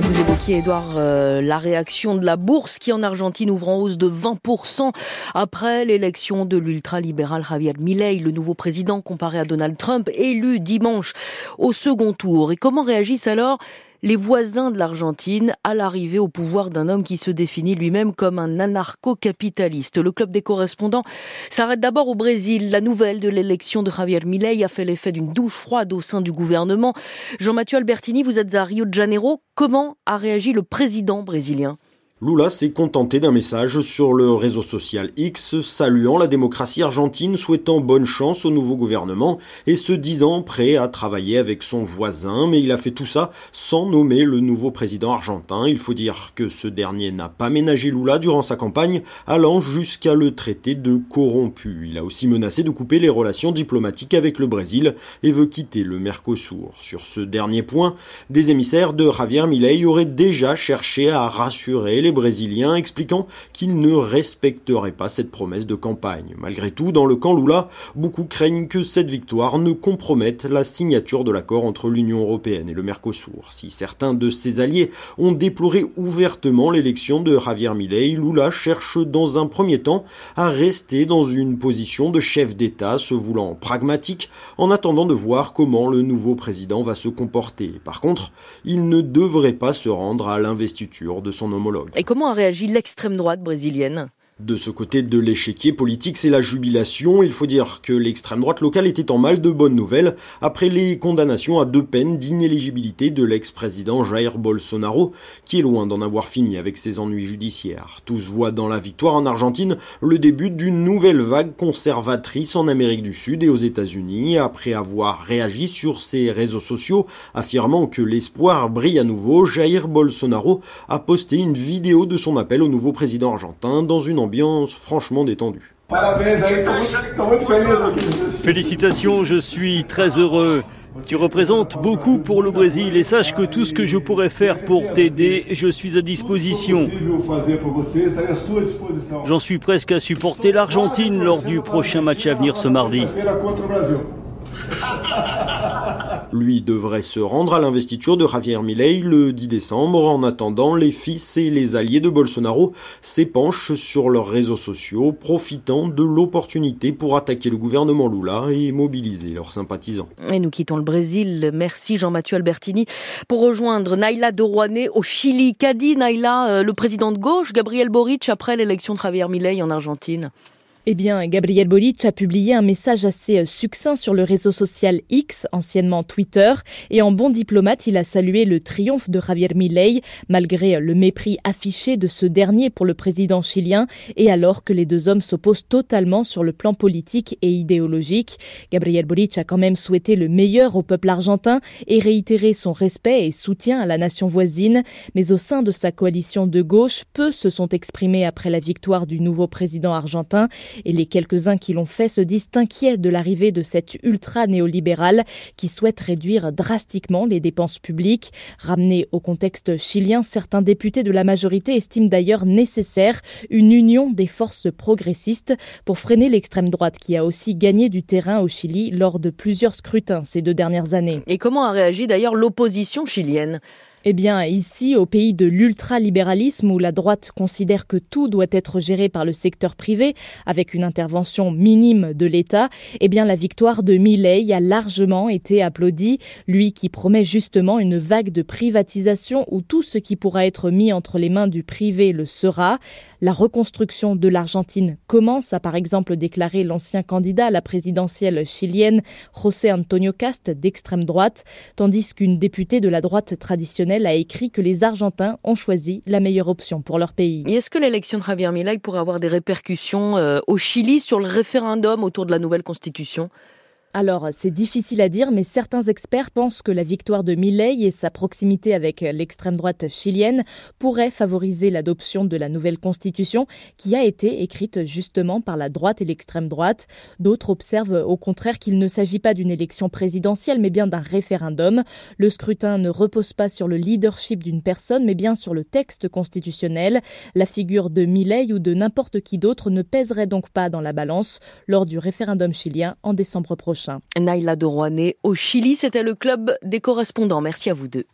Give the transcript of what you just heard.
Vous évoquiez, Edouard, euh, la réaction de la bourse qui en Argentine ouvre en hausse de 20% après l'élection de l'ultralibéral Javier Milei, le nouveau président comparé à Donald Trump, élu dimanche au second tour. Et comment réagissent alors les voisins de l'Argentine à l'arrivée au pouvoir d'un homme qui se définit lui-même comme un anarcho-capitaliste. Le club des correspondants s'arrête d'abord au Brésil. La nouvelle de l'élection de Javier Milei a fait l'effet d'une douche froide au sein du gouvernement. Jean-Mathieu Albertini, vous êtes à Rio de Janeiro. Comment a réagi le président brésilien? Lula s'est contenté d'un message sur le réseau social X, saluant la démocratie argentine, souhaitant bonne chance au nouveau gouvernement et se disant prêt à travailler avec son voisin, mais il a fait tout ça sans nommer le nouveau président argentin. Il faut dire que ce dernier n'a pas ménagé Lula durant sa campagne, allant jusqu'à le traiter de corrompu. Il a aussi menacé de couper les relations diplomatiques avec le Brésil et veut quitter le Mercosur. Sur ce dernier point, des émissaires de Javier Milei auraient déjà cherché à rassurer les Brésiliens, expliquant qu'ils ne respecteraient pas cette promesse de campagne. Malgré tout, dans le camp Lula, beaucoup craignent que cette victoire ne compromette la signature de l'accord entre l'Union européenne et le Mercosur. Si certains de ses alliés ont déploré ouvertement l'élection de Javier Milei, Lula cherche dans un premier temps à rester dans une position de chef d'État, se voulant pragmatique, en attendant de voir comment le nouveau président va se comporter. Par contre, il ne devrait pas se rendre à l'investiture de son homologue. Et comment a réagi l'extrême droite brésilienne? De ce côté de l'échiquier politique, c'est la jubilation. Il faut dire que l'extrême droite locale était en mal de bonnes nouvelles après les condamnations à deux peines d'inéligibilité de l'ex-président Jair Bolsonaro, qui est loin d'en avoir fini avec ses ennuis judiciaires. Tous voient dans la victoire en Argentine le début d'une nouvelle vague conservatrice en Amérique du Sud et aux États-Unis, après avoir réagi sur ses réseaux sociaux affirmant que l'espoir brille à nouveau. Jair Bolsonaro a posté une vidéo de son appel au nouveau président argentin dans une franchement détendue. Félicitations, je suis très heureux. Tu représentes beaucoup pour le Brésil et sache que tout ce que je pourrais faire pour t'aider, je suis à disposition. J'en suis presque à supporter l'Argentine lors du prochain match à venir ce mardi. Lui devrait se rendre à l'investiture de Javier Milei le 10 décembre. En attendant, les fils et les alliés de Bolsonaro s'épanchent sur leurs réseaux sociaux, profitant de l'opportunité pour attaquer le gouvernement Lula et mobiliser leurs sympathisants. Et nous quittons le Brésil. Merci Jean-Mathieu Albertini pour rejoindre Naila de au Chili. Qu'a dit Naila, euh, le président de gauche, Gabriel Boric, après l'élection de Javier Milei en Argentine? Eh bien, Gabriel Boric a publié un message assez euh, succinct sur le réseau social X, anciennement Twitter, et en bon diplomate, il a salué le triomphe de Javier Milei, malgré le mépris affiché de ce dernier pour le président chilien, et alors que les deux hommes s'opposent totalement sur le plan politique et idéologique. Gabriel Boric a quand même souhaité le meilleur au peuple argentin et réitéré son respect et soutien à la nation voisine, mais au sein de sa coalition de gauche, peu se sont exprimés après la victoire du nouveau président argentin et les quelques-uns qui l'ont fait se disent inquiets de l'arrivée de cet ultra-néolibéral qui souhaite réduire drastiquement les dépenses publiques. Ramené au contexte chilien, certains députés de la majorité estiment d'ailleurs nécessaire une union des forces progressistes pour freiner l'extrême droite qui a aussi gagné du terrain au Chili lors de plusieurs scrutins ces deux dernières années. Et comment a réagi d'ailleurs l'opposition chilienne? Eh bien, ici, au pays de l'ultralibéralisme, où la droite considère que tout doit être géré par le secteur privé, avec une intervention minime de l'État, eh bien, la victoire de Milley a largement été applaudie, lui qui promet justement une vague de privatisation où tout ce qui pourra être mis entre les mains du privé le sera. La reconstruction de l'Argentine commence, a par exemple déclaré l'ancien candidat à la présidentielle chilienne, José Antonio Cast, d'extrême droite, tandis qu'une députée de la droite traditionnelle a écrit que les Argentins ont choisi la meilleure option pour leur pays. Est-ce que l'élection de Javier Milei pourrait avoir des répercussions euh, au Chili sur le référendum autour de la nouvelle constitution? Alors, c'est difficile à dire, mais certains experts pensent que la victoire de Milei et sa proximité avec l'extrême droite chilienne pourraient favoriser l'adoption de la nouvelle constitution qui a été écrite justement par la droite et l'extrême droite. D'autres observent au contraire qu'il ne s'agit pas d'une élection présidentielle, mais bien d'un référendum. Le scrutin ne repose pas sur le leadership d'une personne, mais bien sur le texte constitutionnel. La figure de Milei ou de n'importe qui d'autre ne pèserait donc pas dans la balance lors du référendum chilien en décembre prochain. Naila de au Chili, c'était le club des correspondants. Merci à vous deux.